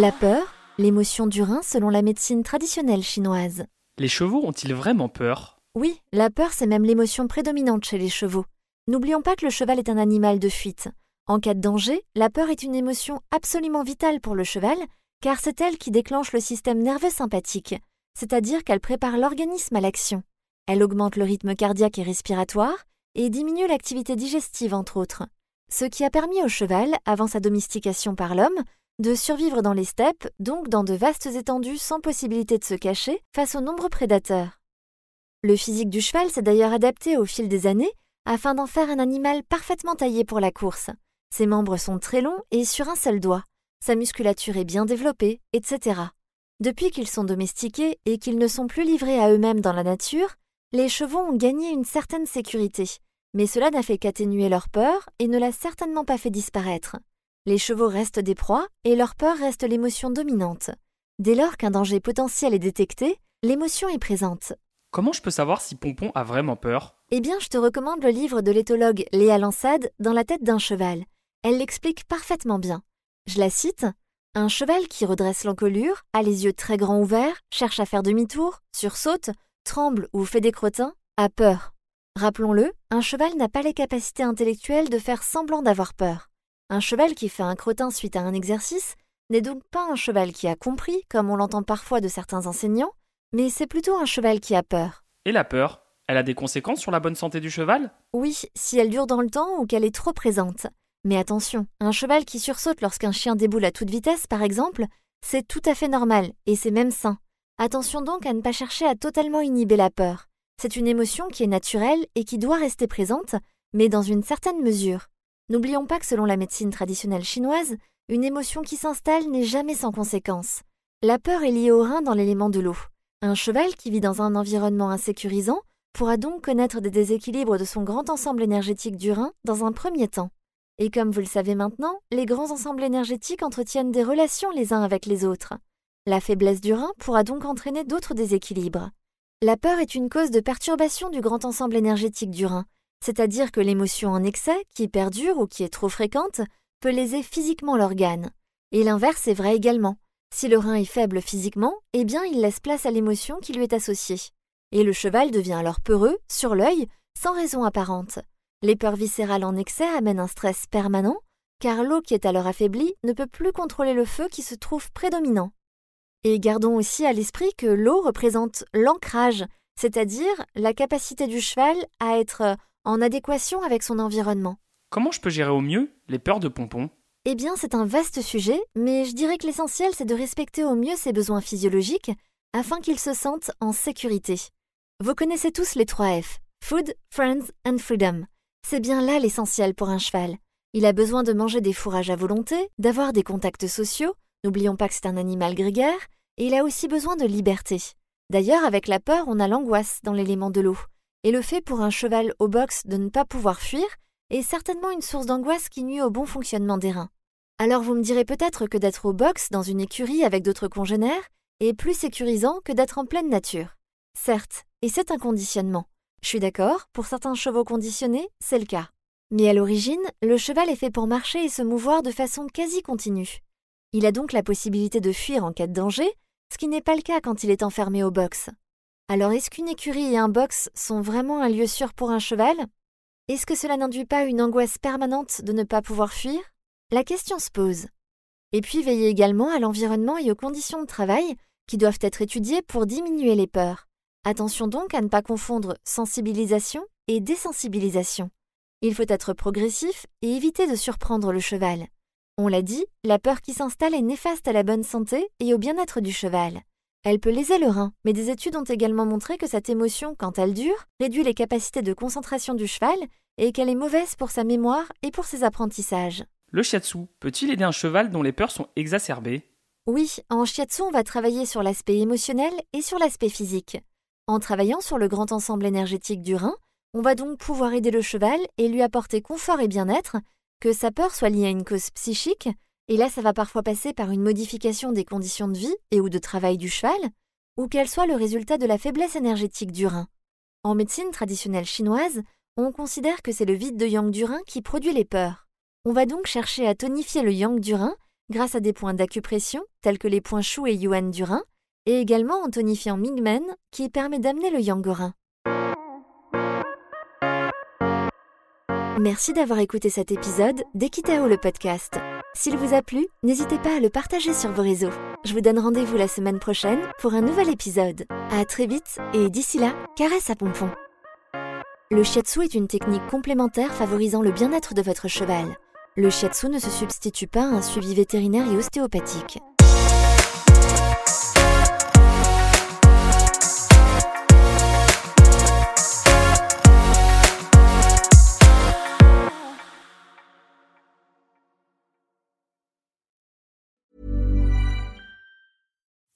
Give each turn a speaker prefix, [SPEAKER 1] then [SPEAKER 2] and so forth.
[SPEAKER 1] La peur, l'émotion du rein selon la médecine traditionnelle chinoise.
[SPEAKER 2] Les chevaux ont-ils vraiment peur?
[SPEAKER 1] Oui, la peur c'est même l'émotion prédominante chez les chevaux. N'oublions pas que le cheval est un animal de fuite. En cas de danger, la peur est une émotion absolument vitale pour le cheval, car c'est elle qui déclenche le système nerveux sympathique, c'est-à-dire qu'elle prépare l'organisme à l'action. Elle augmente le rythme cardiaque et respiratoire et diminue l'activité digestive entre autres. Ce qui a permis au cheval, avant sa domestication par l'homme, de survivre dans les steppes, donc dans de vastes étendues sans possibilité de se cacher face aux nombreux prédateurs. Le physique du cheval s'est d'ailleurs adapté au fil des années afin d'en faire un animal parfaitement taillé pour la course. Ses membres sont très longs et sur un seul doigt. Sa musculature est bien développée, etc. Depuis qu'ils sont domestiqués et qu'ils ne sont plus livrés à eux-mêmes dans la nature, les chevaux ont gagné une certaine sécurité, mais cela n'a fait qu'atténuer leur peur et ne l'a certainement pas fait disparaître. Les chevaux restent des proies et leur peur reste l'émotion dominante. Dès lors qu'un danger potentiel est détecté, l'émotion est présente.
[SPEAKER 2] Comment je peux savoir si Pompon a vraiment peur?
[SPEAKER 1] Eh bien, je te recommande le livre de l'éthologue Léa Lansade Dans la tête d'un cheval. Elle l'explique parfaitement bien. Je la cite Un cheval qui redresse l'encolure, a les yeux très grands ouverts, cherche à faire demi-tour, sursaute, tremble ou fait des crottins, a peur. Rappelons-le, un cheval n'a pas les capacités intellectuelles de faire semblant d'avoir peur. Un cheval qui fait un crottin suite à un exercice n'est donc pas un cheval qui a compris, comme on l'entend parfois de certains enseignants, mais c'est plutôt un cheval qui a peur.
[SPEAKER 2] Et la peur Elle a des conséquences sur la bonne santé du cheval?
[SPEAKER 1] Oui, si elle dure dans le temps ou qu'elle est trop présente. Mais attention, un cheval qui sursaute lorsqu'un chien déboule à toute vitesse, par exemple, c'est tout à fait normal, et c'est même sain. Attention donc à ne pas chercher à totalement inhiber la peur. C'est une émotion qui est naturelle et qui doit rester présente, mais dans une certaine mesure. N'oublions pas que selon la médecine traditionnelle chinoise, une émotion qui s'installe n'est jamais sans conséquence. La peur est liée au rein dans l'élément de l'eau. Un cheval qui vit dans un environnement insécurisant pourra donc connaître des déséquilibres de son grand ensemble énergétique du rein dans un premier temps. Et comme vous le savez maintenant, les grands ensembles énergétiques entretiennent des relations les uns avec les autres. La faiblesse du rein pourra donc entraîner d'autres déséquilibres. La peur est une cause de perturbation du grand ensemble énergétique du rein, c'est-à-dire que l'émotion en excès, qui perdure ou qui est trop fréquente, peut léser physiquement l'organe. Et l'inverse est vrai également. Si le rein est faible physiquement, eh bien il laisse place à l'émotion qui lui est associée. Et le cheval devient alors peureux, sur l'œil, sans raison apparente. Les peurs viscérales en excès amènent un stress permanent, car l'eau qui est alors affaiblie ne peut plus contrôler le feu qui se trouve prédominant. Et gardons aussi à l'esprit que l'eau représente l'ancrage, c'est-à-dire la capacité du cheval à être en adéquation avec son environnement.
[SPEAKER 2] Comment je peux gérer au mieux les peurs de Pompon?
[SPEAKER 1] Eh bien, c'est un vaste sujet, mais je dirais que l'essentiel, c'est de respecter au mieux ses besoins physiologiques afin qu'il se sente en sécurité. Vous connaissez tous les trois F Food, Friends and Freedom. C'est bien là l'essentiel pour un cheval. Il a besoin de manger des fourrages à volonté, d'avoir des contacts sociaux, n'oublions pas que c'est un animal grégaire, et il a aussi besoin de liberté. D'ailleurs, avec la peur, on a l'angoisse dans l'élément de l'eau. Et le fait pour un cheval au box de ne pas pouvoir fuir est certainement une source d'angoisse qui nuit au bon fonctionnement des reins. Alors vous me direz peut-être que d'être au box dans une écurie avec d'autres congénères est plus sécurisant que d'être en pleine nature. Certes, et c'est un conditionnement. Je suis d'accord, pour certains chevaux conditionnés, c'est le cas. Mais à l'origine, le cheval est fait pour marcher et se mouvoir de façon quasi continue. Il a donc la possibilité de fuir en cas de danger, ce qui n'est pas le cas quand il est enfermé au box. Alors est-ce qu'une écurie et un box sont vraiment un lieu sûr pour un cheval? Est-ce que cela n'induit pas une angoisse permanente de ne pas pouvoir fuir? La question se pose. Et puis veillez également à l'environnement et aux conditions de travail qui doivent être étudiées pour diminuer les peurs. Attention donc à ne pas confondre sensibilisation et désensibilisation. Il faut être progressif et éviter de surprendre le cheval. On l'a dit, la peur qui s'installe est néfaste à la bonne santé et au bien-être du cheval. Elle peut léser le rein, mais des études ont également montré que cette émotion, quand elle dure, réduit les capacités de concentration du cheval et qu'elle est mauvaise pour sa mémoire et pour ses apprentissages.
[SPEAKER 2] Le shiatsu peut-il aider un cheval dont les peurs sont exacerbées?
[SPEAKER 1] Oui, en shiatsu, on va travailler sur l'aspect émotionnel et sur l'aspect physique. En travaillant sur le grand ensemble énergétique du rein, on va donc pouvoir aider le cheval et lui apporter confort et bien-être, que sa peur soit liée à une cause psychique, et là ça va parfois passer par une modification des conditions de vie et ou de travail du cheval, ou qu'elle soit le résultat de la faiblesse énergétique du rein. En médecine traditionnelle chinoise, on considère que c'est le vide de yang du rein qui produit les peurs. On va donc chercher à tonifier le yang du rein grâce à des points d'acupression tels que les points Shu et Yuan du rein, et également en tonifiant Mingmen qui permet d'amener le yang au rein. Merci d'avoir écouté cet épisode d'Equitao le podcast. S'il vous a plu, n'hésitez pas à le partager sur vos réseaux. Je vous donne rendez-vous la semaine prochaine pour un nouvel épisode. À très vite et d'ici là, caresse à pompon. Le shiatsu est une technique complémentaire favorisant le bien-être de votre cheval. Le shiatsu ne se substitue pas à un suivi vétérinaire et ostéopathique.